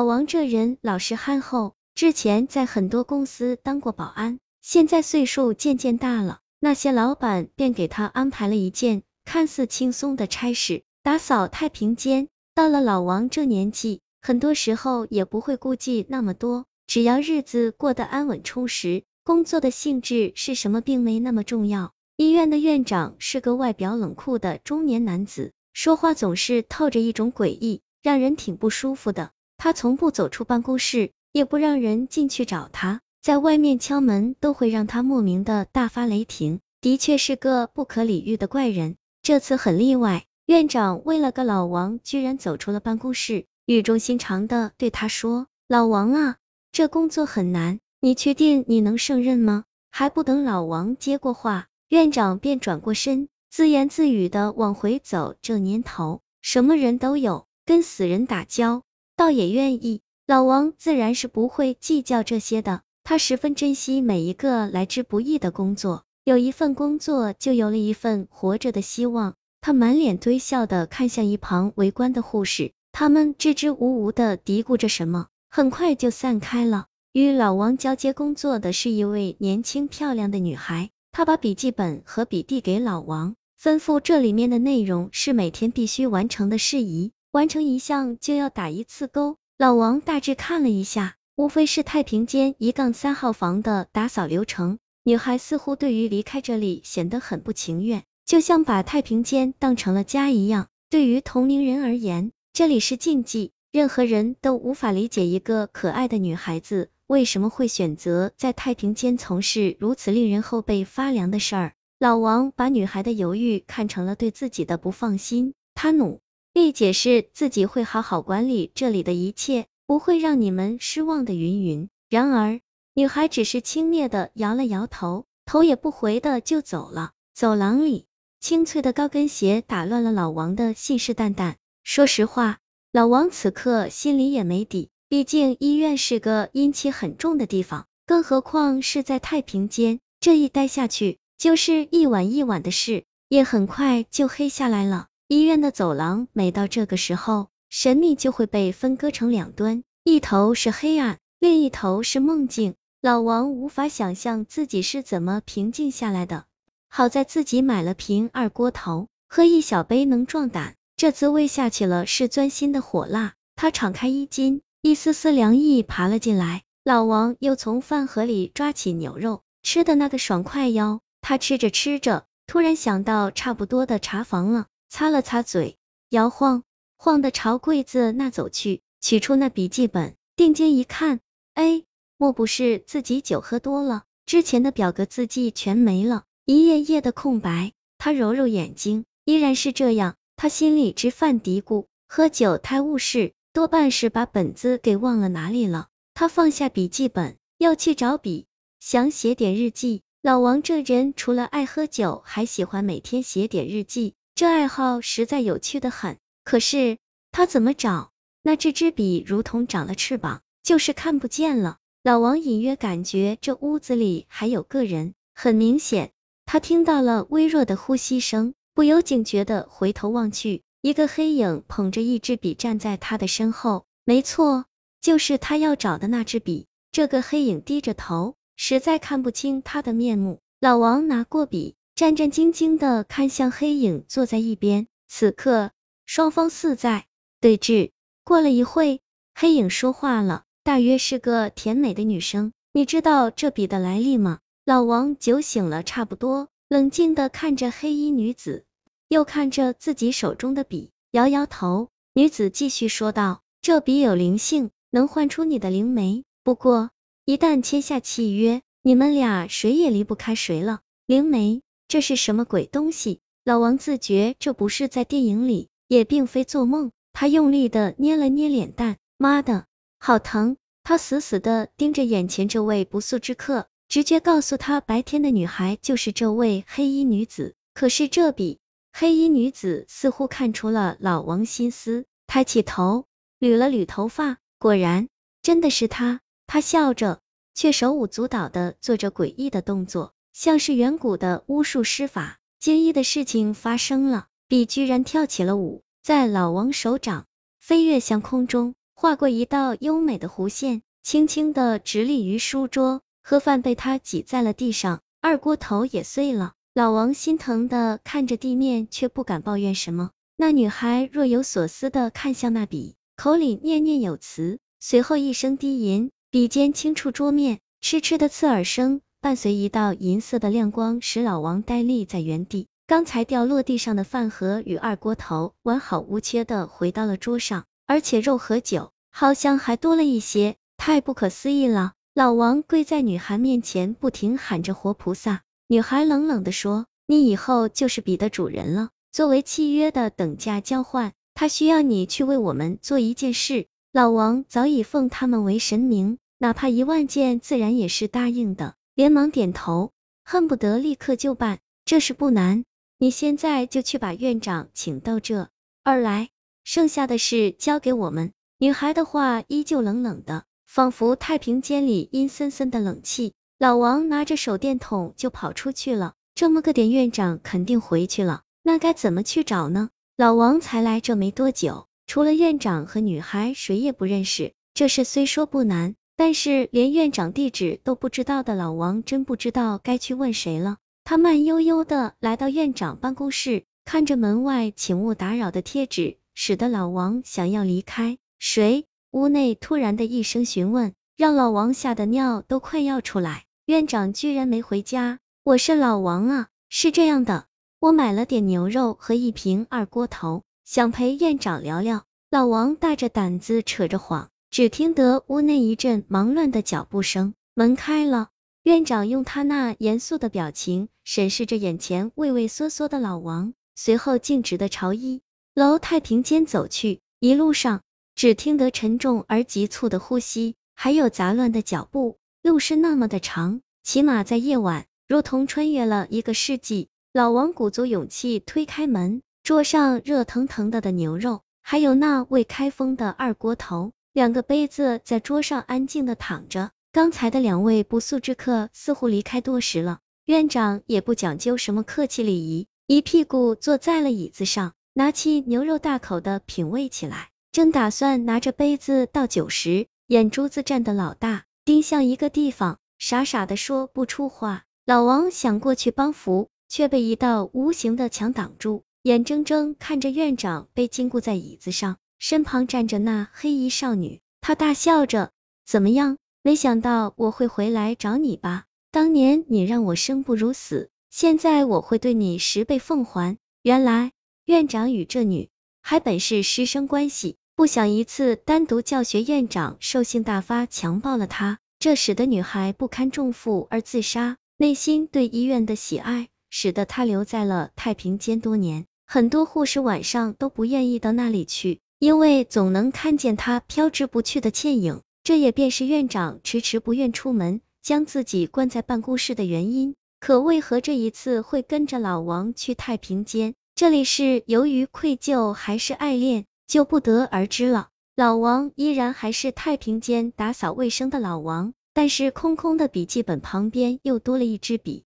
老王这人老实憨厚，之前在很多公司当过保安，现在岁数渐渐大了，那些老板便给他安排了一件看似轻松的差事，打扫太平间。到了老王这年纪，很多时候也不会顾忌那么多，只要日子过得安稳充实，工作的性质是什么并没那么重要。医院的院长是个外表冷酷的中年男子，说话总是透着一种诡异，让人挺不舒服的。他从不走出办公室，也不让人进去找他，在外面敲门都会让他莫名的大发雷霆，的确是个不可理喻的怪人。这次很例外，院长为了个老王，居然走出了办公室，语重心长的对他说：“老王啊，这工作很难，你确定你能胜任吗？”还不等老王接过话，院长便转过身，自言自语的往回走。这年头，什么人都有，跟死人打交。倒也愿意，老王自然是不会计较这些的。他十分珍惜每一个来之不易的工作，有一份工作就有了一份活着的希望。他满脸堆笑的看向一旁围观的护士，他们支支吾吾的嘀咕着什么，很快就散开了。与老王交接工作的是一位年轻漂亮的女孩，她把笔记本和笔递给老王，吩咐这里面的内容是每天必须完成的事宜。完成一项就要打一次勾。老王大致看了一下，无非是太平间一杠三号房的打扫流程。女孩似乎对于离开这里显得很不情愿，就像把太平间当成了家一样。对于同龄人而言，这里是禁忌，任何人都无法理解一个可爱的女孩子为什么会选择在太平间从事如此令人后背发凉的事儿。老王把女孩的犹豫看成了对自己的不放心，他努。并解释自己会好好管理这里的一切，不会让你们失望的。云云。然而，女孩只是轻蔑的摇了摇头，头也不回的就走了。走廊里，清脆的高跟鞋打乱了老王的信誓旦旦。说实话，老王此刻心里也没底，毕竟医院是个阴气很重的地方，更何况是在太平间，这一待下去就是一晚一晚的事。夜很快就黑下来了。医院的走廊每到这个时候，神秘就会被分割成两端，一头是黑暗，另一头是梦境。老王无法想象自己是怎么平静下来的。好在自己买了瓶二锅头，喝一小杯能壮胆，这滋味下去了是钻心的火辣。他敞开衣襟，一丝丝凉意爬了进来。老王又从饭盒里抓起牛肉，吃的那个爽快哟。他吃着吃着，突然想到差不多的茶房了。擦了擦嘴，摇晃晃的朝柜子那走去，取出那笔记本，定睛一看，哎，莫不是自己酒喝多了，之前的表格字迹全没了，一页页的空白。他揉揉眼睛，依然是这样。他心里直犯嘀咕，喝酒太误事，多半是把本子给忘了哪里了。他放下笔记本，要去找笔，想写点日记。老王这人除了爱喝酒，还喜欢每天写点日记。这爱好实在有趣的很，可是他怎么找？那这支笔如同长了翅膀，就是看不见了。老王隐约感觉这屋子里还有个人，很明显，他听到了微弱的呼吸声，不由警觉的回头望去，一个黑影捧着一支笔站在他的身后。没错，就是他要找的那支笔。这个黑影低着头，实在看不清他的面目。老王拿过笔。战战兢兢的看向黑影坐在一边，此刻双方似在对峙。过了一会，黑影说话了，大约是个甜美的女生。你知道这笔的来历吗？老王酒醒了差不多，冷静的看着黑衣女子，又看着自己手中的笔，摇摇头。女子继续说道：“这笔有灵性，能唤出你的灵媒。不过一旦签下契约，你们俩谁也离不开谁了。灵媒。”这是什么鬼东西？老王自觉这不是在电影里，也并非做梦。他用力的捏了捏脸蛋，妈的，好疼！他死死的盯着眼前这位不速之客，直觉告诉他，白天的女孩就是这位黑衣女子。可是这笔，黑衣女子似乎看出了老王心思，抬起头，捋了捋头发，果然，真的是她。她笑着，却手舞足蹈的做着诡异的动作。像是远古的巫术施法，惊异的事情发生了，笔居然跳起了舞，在老王手掌飞跃向空中。划过一道优美的弧线，轻轻的直立于书桌。盒饭被他挤在了地上，二锅头也碎了。老王心疼的看着地面，却不敢抱怨什么。那女孩若有所思的看向那笔，口里念念有词，随后一声低吟，笔尖轻触桌面，痴痴的刺耳声伴随一道银色的亮光，使老王呆立在原地。刚才掉落地上的饭盒与二锅头完好无缺的回到了桌上，而且肉和酒好像还多了一些，太不可思议了。老王跪在女孩面前，不停喊着活菩萨。女孩冷冷的说：“你以后就是笔的主人了，作为契约的等价交换，他需要你去为我们做一件事。”老王早已奉他们为神明，哪怕一万件，自然也是答应的，连忙点头，恨不得立刻就办。这事不难。你现在就去把院长请到这儿来，剩下的事交给我们。女孩的话依旧冷冷的，仿佛太平间里阴森森的冷气。老王拿着手电筒就跑出去了。这么个点，院长肯定回去了，那该怎么去找呢？老王才来这没多久，除了院长和女孩，谁也不认识。这事虽说不难，但是连院长地址都不知道的老王，真不知道该去问谁了。他慢悠悠的来到院长办公室，看着门外“请勿打扰”的贴纸，使得老王想要离开。谁？屋内突然的一声询问，让老王吓得尿都快要出来。院长居然没回家！我是老王啊，是这样的，我买了点牛肉和一瓶二锅头，想陪院长聊聊。老王大着胆子扯着谎，只听得屋内一阵忙乱的脚步声，门开了。院长用他那严肃的表情审视着眼前畏畏缩缩的老王，随后径直的朝一楼太平间走去。一路上，只听得沉重而急促的呼吸，还有杂乱的脚步。路是那么的长，起码在夜晚，如同穿越了一个世纪。老王鼓足勇气推开门，桌上热腾腾的的牛肉，还有那未开封的二锅头，两个杯子在桌上安静的躺着。刚才的两位不速之客似乎离开多时了，院长也不讲究什么客气礼仪，一屁股坐在了椅子上，拿起牛肉大口的品味起来，正打算拿着杯子倒酒时，眼珠子站的老大，盯向一个地方，傻傻的说不出话。老王想过去帮扶，却被一道无形的墙挡住，眼睁睁看着院长被禁锢在椅子上，身旁站着那黑衣少女，她大笑着，怎么样？没想到我会回来找你吧？当年你让我生不如死，现在我会对你十倍奉还。原来院长与这女还本是师生关系，不想一次单独教学，院长兽性大发，强暴了她，这使得女孩不堪重负而自杀。内心对医院的喜爱，使得她留在了太平间多年。很多护士晚上都不愿意到那里去，因为总能看见他飘之不去的倩影。这也便是院长迟迟不愿出门，将自己关在办公室的原因。可为何这一次会跟着老王去太平间？这里是由于愧疚还是爱恋，就不得而知了。老王依然还是太平间打扫卫生的老王，但是空空的笔记本旁边又多了一支笔。